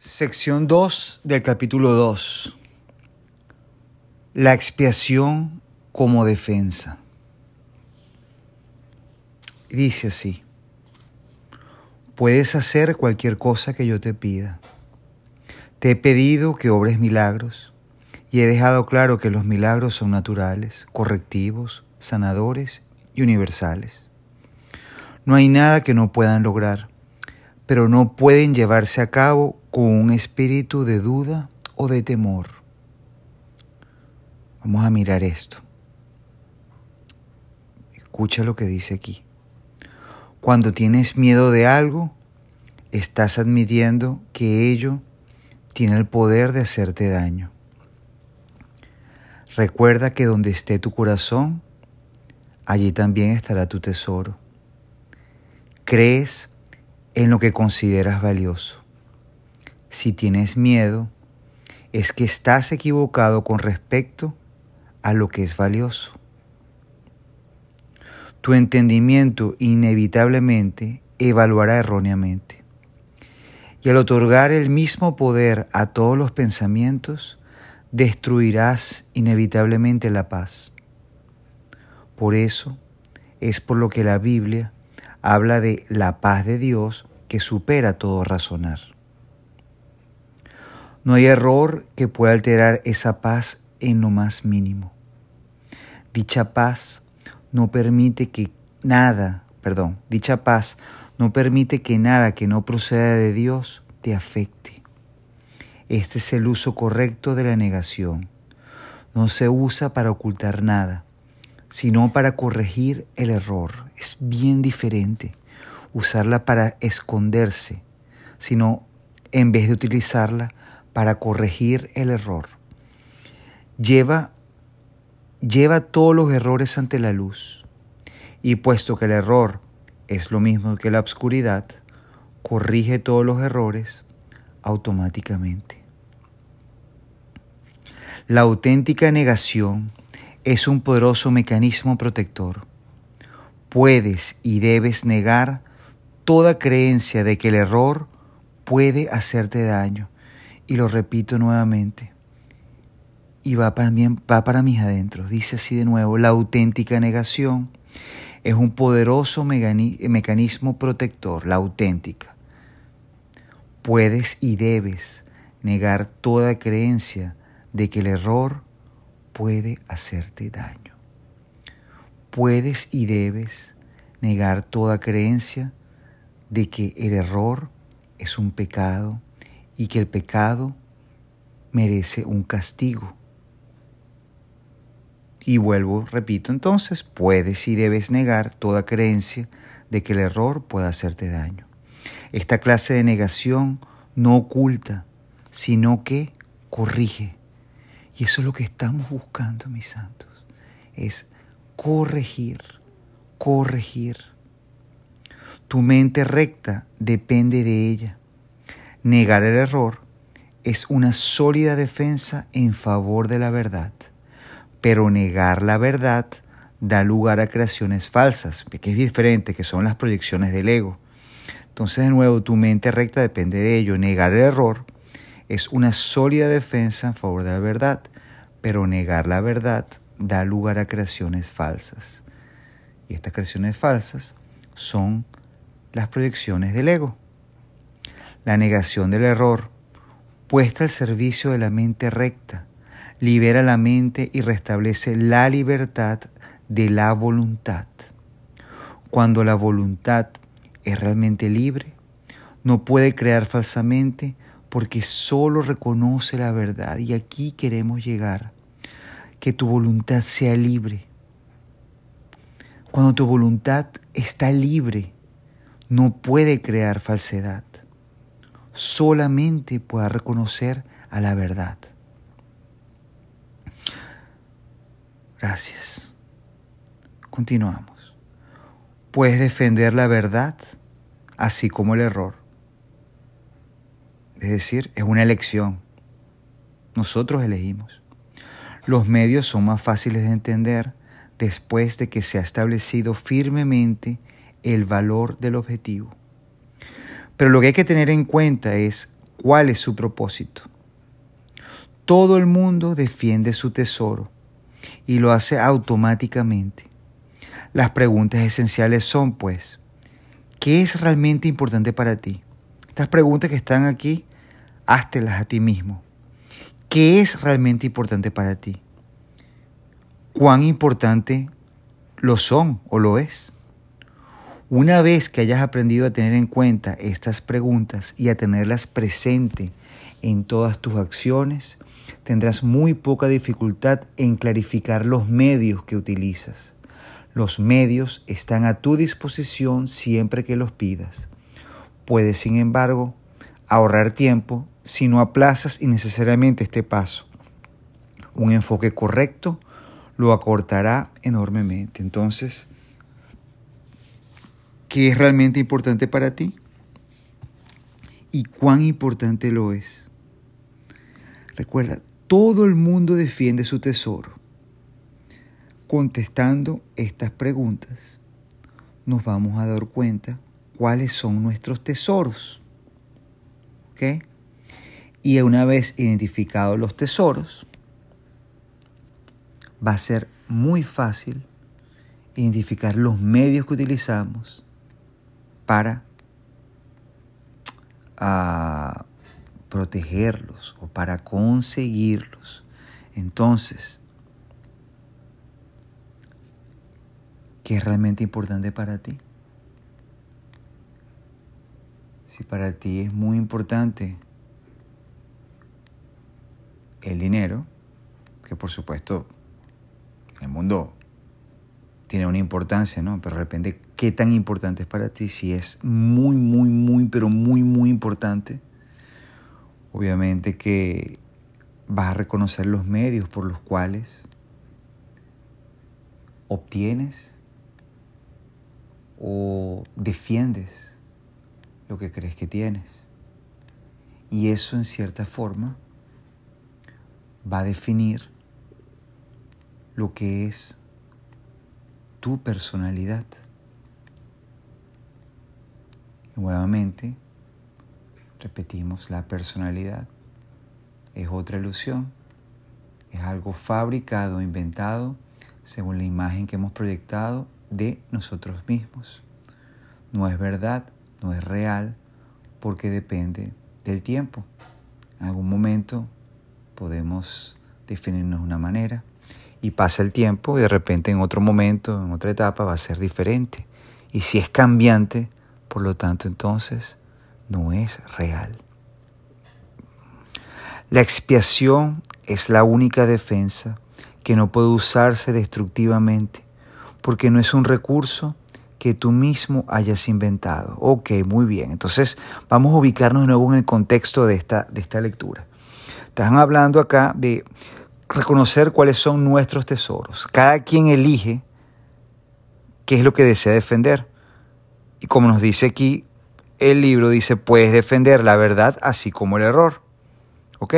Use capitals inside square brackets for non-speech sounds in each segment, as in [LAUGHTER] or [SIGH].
Sección 2 del capítulo 2. La expiación como defensa. Dice así, puedes hacer cualquier cosa que yo te pida. Te he pedido que obres milagros y he dejado claro que los milagros son naturales, correctivos, sanadores y universales. No hay nada que no puedan lograr, pero no pueden llevarse a cabo con un espíritu de duda o de temor. Vamos a mirar esto. Escucha lo que dice aquí. Cuando tienes miedo de algo, estás admitiendo que ello tiene el poder de hacerte daño. Recuerda que donde esté tu corazón, allí también estará tu tesoro. Crees en lo que consideras valioso. Si tienes miedo, es que estás equivocado con respecto a lo que es valioso. Tu entendimiento inevitablemente evaluará erróneamente. Y al otorgar el mismo poder a todos los pensamientos, destruirás inevitablemente la paz. Por eso es por lo que la Biblia habla de la paz de Dios que supera todo razonar. No hay error que pueda alterar esa paz en lo más mínimo. Dicha paz no permite que nada, perdón, dicha paz no permite que nada que no proceda de Dios te afecte. Este es el uso correcto de la negación. No se usa para ocultar nada, sino para corregir el error. Es bien diferente usarla para esconderse, sino en vez de utilizarla para corregir el error. Lleva, lleva todos los errores ante la luz. Y puesto que el error es lo mismo que la obscuridad, corrige todos los errores automáticamente. La auténtica negación es un poderoso mecanismo protector. Puedes y debes negar toda creencia de que el error puede hacerte daño y lo repito nuevamente. Y va también va para mis adentros. Dice así de nuevo, la auténtica negación es un poderoso mecanismo protector, la auténtica. Puedes y debes negar toda creencia de que el error puede hacerte daño. Puedes y debes negar toda creencia de que el error es un pecado y que el pecado merece un castigo. Y vuelvo, repito entonces, puedes y debes negar toda creencia de que el error pueda hacerte daño. Esta clase de negación no oculta, sino que corrige. Y eso es lo que estamos buscando, mis santos, es corregir, corregir. Tu mente recta depende de ella. Negar el error es una sólida defensa en favor de la verdad, pero negar la verdad da lugar a creaciones falsas, que es diferente, que son las proyecciones del ego. Entonces, de nuevo, tu mente recta depende de ello. Negar el error es una sólida defensa en favor de la verdad, pero negar la verdad da lugar a creaciones falsas. Y estas creaciones falsas son las proyecciones del ego. La negación del error, puesta al servicio de la mente recta, libera la mente y restablece la libertad de la voluntad. Cuando la voluntad es realmente libre, no puede crear falsamente porque solo reconoce la verdad. Y aquí queremos llegar, que tu voluntad sea libre. Cuando tu voluntad está libre, no puede crear falsedad solamente pueda reconocer a la verdad. Gracias. Continuamos. Puedes defender la verdad así como el error. Es decir, es una elección. Nosotros elegimos. Los medios son más fáciles de entender después de que se ha establecido firmemente el valor del objetivo. Pero lo que hay que tener en cuenta es cuál es su propósito. Todo el mundo defiende su tesoro y lo hace automáticamente. Las preguntas esenciales son, pues, ¿qué es realmente importante para ti? Estas preguntas que están aquí, háztelas a ti mismo. ¿Qué es realmente importante para ti? ¿Cuán importante lo son o lo es? Una vez que hayas aprendido a tener en cuenta estas preguntas y a tenerlas presente en todas tus acciones, tendrás muy poca dificultad en clarificar los medios que utilizas. Los medios están a tu disposición siempre que los pidas. Puedes, sin embargo, ahorrar tiempo si no aplazas innecesariamente este paso. Un enfoque correcto lo acortará enormemente. Entonces, qué es realmente importante para ti y cuán importante lo es. Recuerda, todo el mundo defiende su tesoro. Contestando estas preguntas, nos vamos a dar cuenta cuáles son nuestros tesoros. ¿Ok? Y una vez identificados los tesoros, va a ser muy fácil identificar los medios que utilizamos para ah, protegerlos o para conseguirlos. Entonces, ¿qué es realmente importante para ti? Si para ti es muy importante el dinero, que por supuesto el mundo tiene una importancia, ¿no? Pero de repente, ¿qué tan importante es para ti? Si es muy, muy, muy, pero muy, muy importante, obviamente que vas a reconocer los medios por los cuales obtienes o defiendes lo que crees que tienes. Y eso en cierta forma va a definir lo que es tu personalidad. Nuevamente, repetimos, la personalidad es otra ilusión, es algo fabricado, inventado, según la imagen que hemos proyectado de nosotros mismos. No es verdad, no es real, porque depende del tiempo. En algún momento podemos definirnos de una manera, y pasa el tiempo y de repente en otro momento, en otra etapa va a ser diferente. Y si es cambiante, por lo tanto entonces no es real. La expiación es la única defensa que no puede usarse destructivamente, porque no es un recurso que tú mismo hayas inventado. Ok, muy bien. Entonces vamos a ubicarnos de nuevo en el contexto de esta, de esta lectura. Están hablando acá de reconocer cuáles son nuestros tesoros. Cada quien elige qué es lo que desea defender. Y como nos dice aquí el libro, dice, puedes defender la verdad así como el error. ¿Ok?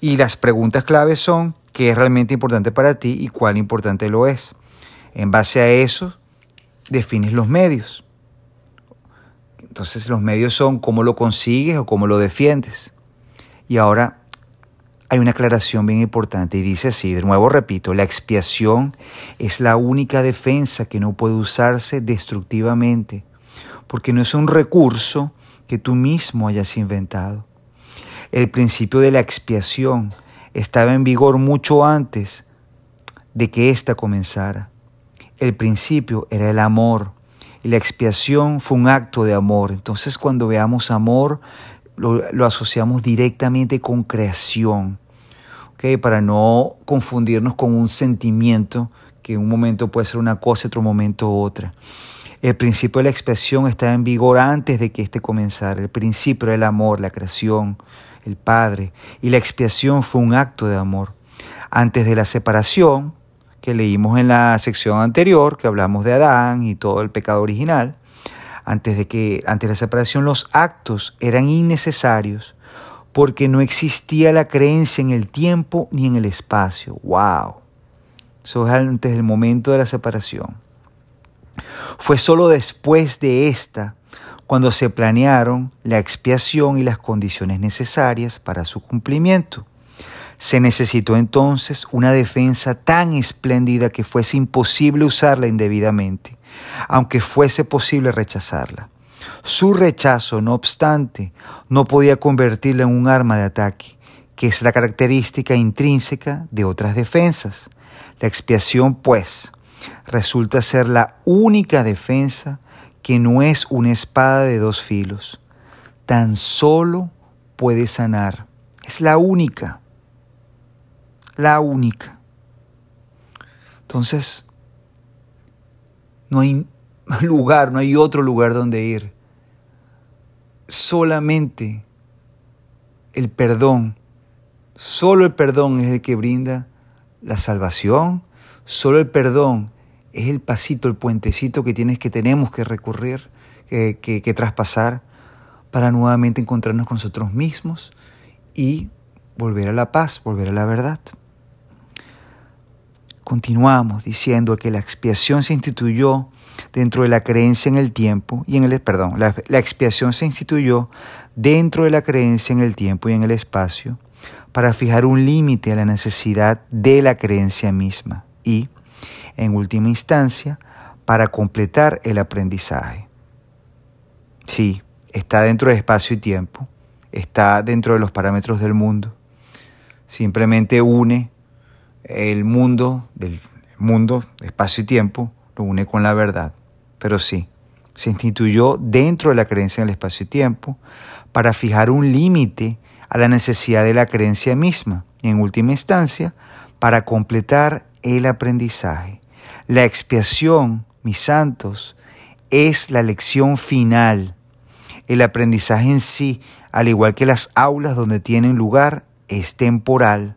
Y las preguntas claves son, ¿qué es realmente importante para ti y cuál importante lo es? En base a eso, defines los medios. Entonces los medios son cómo lo consigues o cómo lo defiendes. Y ahora hay una aclaración bien importante y dice así, de nuevo repito, la expiación es la única defensa que no puede usarse destructivamente, porque no es un recurso que tú mismo hayas inventado. El principio de la expiación estaba en vigor mucho antes de que ésta comenzara. El principio era el amor y la expiación fue un acto de amor. Entonces cuando veamos amor, lo, asociamos directamente con creación para no confundirnos con un sentimiento que en un momento puede ser una cosa, otro momento otra. El principio de la expresión está en vigor antes de que éste comenzara. El principio era el amor, la creación, el Padre. Y la expiación fue un acto de amor. Antes de la separación, que leímos en la sección anterior, que hablamos de Adán y todo el pecado original, antes de que, antes de la separación, los actos eran innecesarios porque no existía la creencia en el tiempo ni en el espacio. ¡Wow! Eso es antes del momento de la separación. Fue solo después de esta cuando se planearon la expiación y las condiciones necesarias para su cumplimiento. Se necesitó entonces una defensa tan espléndida que fuese imposible usarla indebidamente, aunque fuese posible rechazarla. Su rechazo, no obstante, no podía convertirla en un arma de ataque, que es la característica intrínseca de otras defensas. La expiación, pues, resulta ser la única defensa que no es una espada de dos filos. Tan solo puede sanar. Es la única. La única. Entonces, no hay [LAUGHS] lugar, no hay otro lugar donde ir. Solamente el perdón, solo el perdón es el que brinda la salvación, solo el perdón es el pasito, el puentecito que tienes que tenemos que recurrir, que, que traspasar para nuevamente encontrarnos con nosotros mismos y volver a la paz, volver a la verdad. Continuamos diciendo que la expiación se instituyó dentro de la creencia en el tiempo y en el perdón, la, la expiación se instituyó dentro de la creencia en el tiempo y en el espacio para fijar un límite a la necesidad de la creencia misma y en última instancia, para completar el aprendizaje. Sí, está dentro de espacio y tiempo, está dentro de los parámetros del mundo. Simplemente une el mundo del mundo, espacio y tiempo, lo une con la verdad. Pero sí, se instituyó dentro de la creencia en el espacio y tiempo para fijar un límite a la necesidad de la creencia misma y en última instancia para completar el aprendizaje. La expiación, mis santos, es la lección final. El aprendizaje en sí, al igual que las aulas donde tienen lugar, es temporal.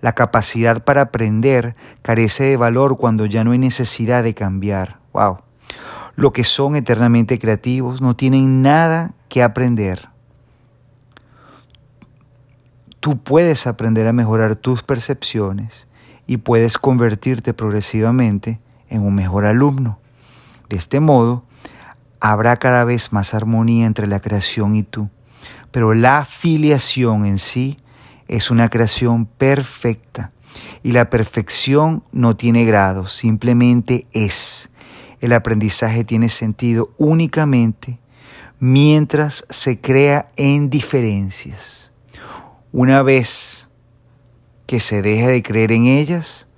La capacidad para aprender carece de valor cuando ya no hay necesidad de cambiar. Wow. Los que son eternamente creativos no tienen nada que aprender. Tú puedes aprender a mejorar tus percepciones y puedes convertirte progresivamente en un mejor alumno. De este modo, habrá cada vez más armonía entre la creación y tú, pero la filiación en sí es una creación perfecta y la perfección no tiene grado, simplemente es. El aprendizaje tiene sentido únicamente mientras se crea en diferencias. Una vez que se deja de creer en ellas,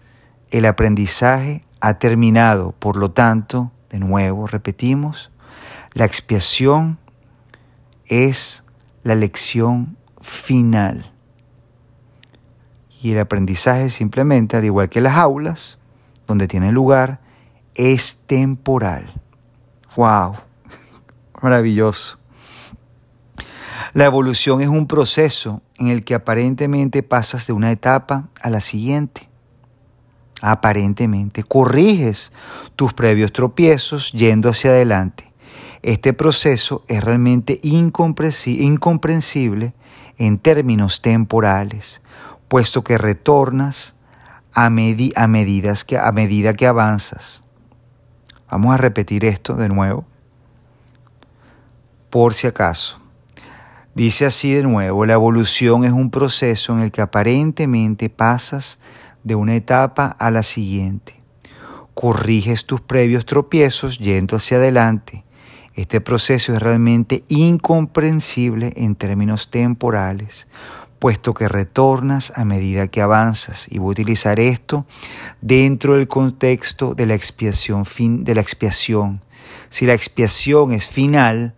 el aprendizaje ha terminado. Por lo tanto, de nuevo, repetimos, la expiación es la lección final. Y el aprendizaje simplemente, al igual que las aulas, donde tiene lugar, es temporal. ¡Wow! [LAUGHS] Maravilloso. La evolución es un proceso en el que aparentemente pasas de una etapa a la siguiente. Aparentemente corriges tus previos tropiezos yendo hacia adelante. Este proceso es realmente incomprensible en términos temporales, puesto que retornas a, a, que, a medida que avanzas. Vamos a repetir esto de nuevo, por si acaso. Dice así de nuevo, la evolución es un proceso en el que aparentemente pasas de una etapa a la siguiente. Corriges tus previos tropiezos yendo hacia adelante. Este proceso es realmente incomprensible en términos temporales, puesto que retornas a medida que avanzas. Y voy a utilizar esto dentro del contexto de la expiación, fin, de la expiación. Si la expiación es final,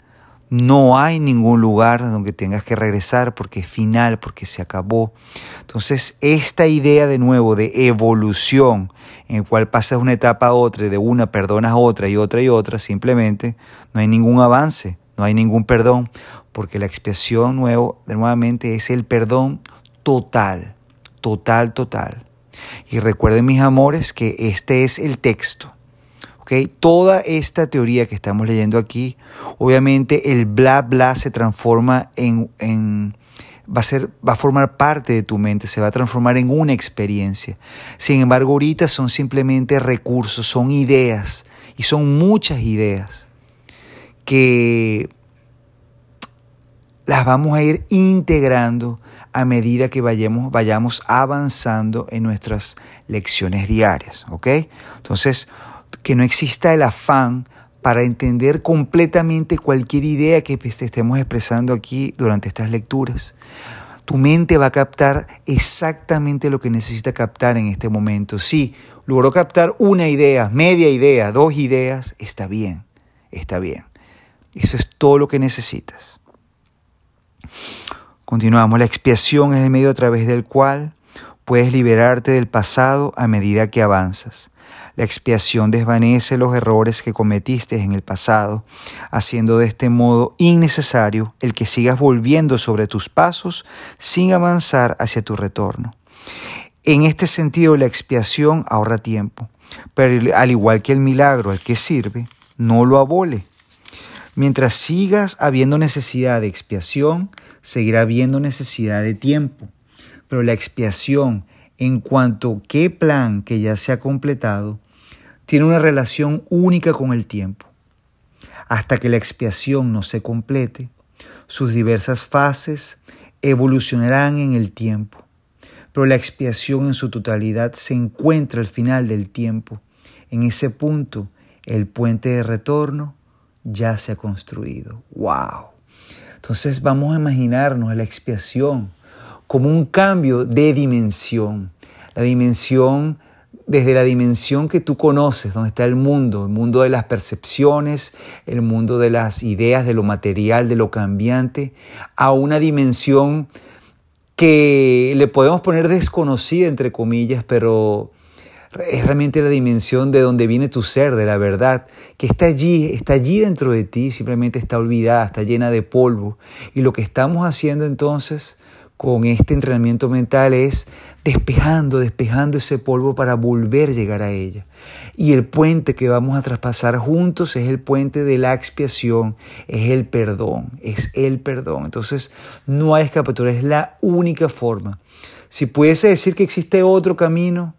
no hay ningún lugar donde tengas que regresar porque es final, porque se acabó. Entonces, esta idea de nuevo de evolución, en el cual pasas una etapa a otra, y de una perdonas a otra y otra y otra, simplemente no hay ningún avance, no hay ningún perdón, porque la expiación nuevo, nuevamente es el perdón total, total, total. Y recuerden mis amores que este es el texto Toda esta teoría que estamos leyendo aquí, obviamente el bla bla se transforma en, va a, ser, va a formar parte de tu mente, se va a transformar en una experiencia. Sin embargo, ahorita son simplemente recursos, son ideas, y son muchas ideas que las vamos a ir integrando a medida que vayamos, vayamos avanzando en nuestras lecciones diarias, ¿ok? Entonces, que no exista el afán para entender completamente cualquier idea que estemos expresando aquí durante estas lecturas. Tu mente va a captar exactamente lo que necesita captar en este momento. Si logró captar una idea, media idea, dos ideas, está bien, está bien. Eso es todo lo que necesitas. Continuamos, la expiación es el medio a través del cual puedes liberarte del pasado a medida que avanzas. La expiación desvanece los errores que cometiste en el pasado, haciendo de este modo innecesario el que sigas volviendo sobre tus pasos sin avanzar hacia tu retorno. En este sentido, la expiación ahorra tiempo, pero al igual que el milagro al que sirve, no lo abole. Mientras sigas habiendo necesidad de expiación, seguirá habiendo necesidad de tiempo, pero la expiación en cuanto qué plan que ya se ha completado tiene una relación única con el tiempo. Hasta que la expiación no se complete, sus diversas fases evolucionarán en el tiempo, pero la expiación en su totalidad se encuentra al final del tiempo. En ese punto, el puente de retorno ya se ha construido. ¡Wow! Entonces vamos a imaginarnos la expiación como un cambio de dimensión. La dimensión, desde la dimensión que tú conoces, donde está el mundo, el mundo de las percepciones, el mundo de las ideas, de lo material, de lo cambiante, a una dimensión que le podemos poner desconocida, entre comillas, pero es realmente la dimensión de donde viene tu ser, de la verdad, que está allí, está allí dentro de ti, simplemente está olvidada, está llena de polvo. Y lo que estamos haciendo entonces con este entrenamiento mental es despejando, despejando ese polvo para volver a llegar a ella. Y el puente que vamos a traspasar juntos es el puente de la expiación, es el perdón, es el perdón. Entonces no hay escapatoria, es la única forma. Si pudiese decir que existe otro camino,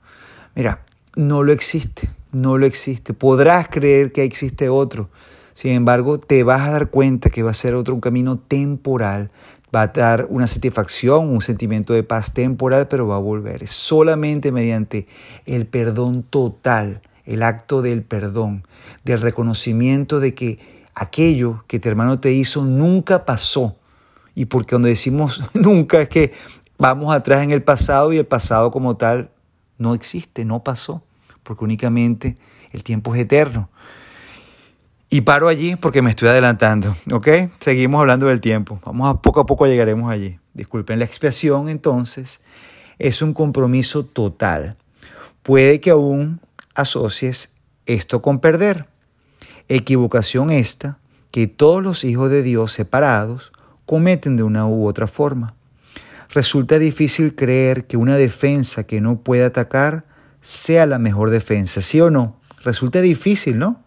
Mira, no lo existe, no lo existe. Podrás creer que existe otro. Sin embargo, te vas a dar cuenta que va a ser otro un camino temporal. Va a dar una satisfacción, un sentimiento de paz temporal, pero va a volver. Solamente mediante el perdón total, el acto del perdón, del reconocimiento de que aquello que tu hermano te hizo nunca pasó. Y porque cuando decimos [LAUGHS] nunca es que vamos atrás en el pasado y el pasado como tal no existe, no pasó, porque únicamente el tiempo es eterno. Y paro allí porque me estoy adelantando, ¿ok? Seguimos hablando del tiempo. Vamos a poco a poco llegaremos allí. Disculpen la expiación, entonces, es un compromiso total. Puede que aún asocies esto con perder. Equivocación esta que todos los hijos de Dios separados cometen de una u otra forma. Resulta difícil creer que una defensa que no puede atacar sea la mejor defensa, ¿sí o no? Resulta difícil, ¿no?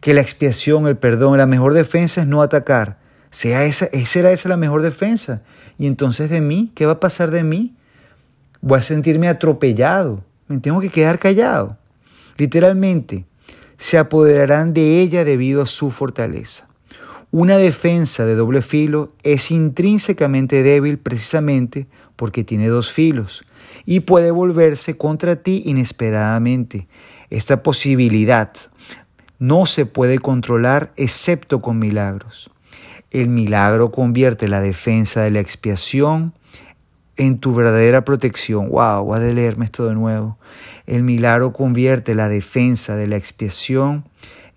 Que la expiación, el perdón, la mejor defensa es no atacar. Sea esa, ¿Será esa la mejor defensa? Y entonces de mí, ¿qué va a pasar de mí? Voy a sentirme atropellado, me tengo que quedar callado. Literalmente, se apoderarán de ella debido a su fortaleza. Una defensa de doble filo es intrínsecamente débil precisamente porque tiene dos filos y puede volverse contra ti inesperadamente. Esta posibilidad no se puede controlar excepto con milagros. El milagro convierte la defensa de la expiación en tu verdadera protección. Wow, voy a leerme esto de nuevo. El milagro convierte la defensa de la expiación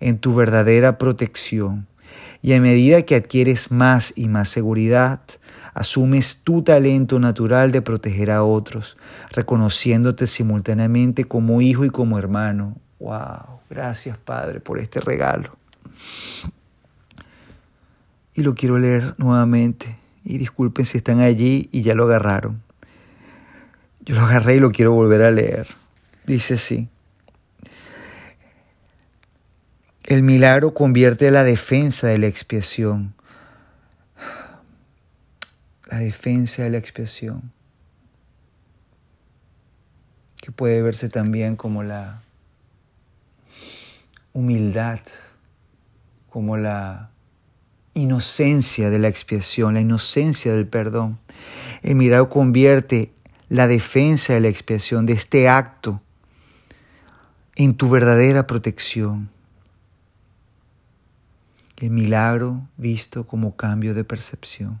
en tu verdadera protección. Y a medida que adquieres más y más seguridad, asumes tu talento natural de proteger a otros, reconociéndote simultáneamente como hijo y como hermano. ¡Wow! Gracias Padre por este regalo. Y lo quiero leer nuevamente. Y disculpen si están allí y ya lo agarraron. Yo lo agarré y lo quiero volver a leer. Dice así. El milagro convierte la defensa de la expiación. La defensa de la expiación. Que puede verse también como la humildad como la inocencia de la expiación, la inocencia del perdón. El milagro convierte la defensa de la expiación, de este acto, en tu verdadera protección. El milagro visto como cambio de percepción.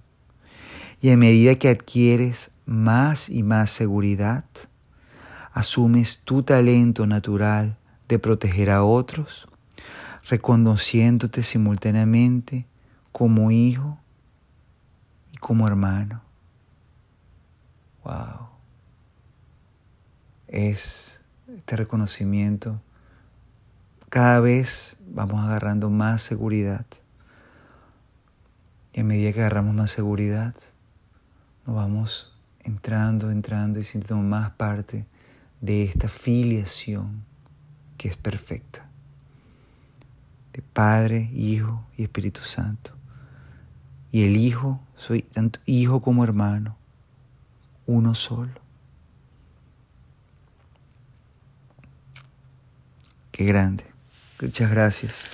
Y a medida que adquieres más y más seguridad, asumes tu talento natural de proteger a otros, reconociéndote simultáneamente como hijo y como hermano. Wow. Es este reconocimiento. Cada vez vamos agarrando más seguridad. Y a medida que agarramos más seguridad, nos vamos entrando, entrando y sintiendo más parte de esta filiación que es perfecta. De Padre, Hijo y Espíritu Santo. Y el Hijo, soy tanto hijo como hermano, uno solo. Qué grande. Muchas gracias.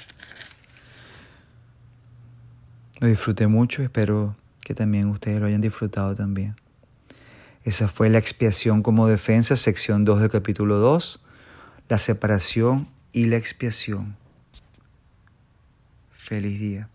Lo disfruté mucho, espero que también ustedes lo hayan disfrutado también. Esa fue la expiación como defensa, sección 2 del capítulo 2, la separación y la expiación. Feliz día.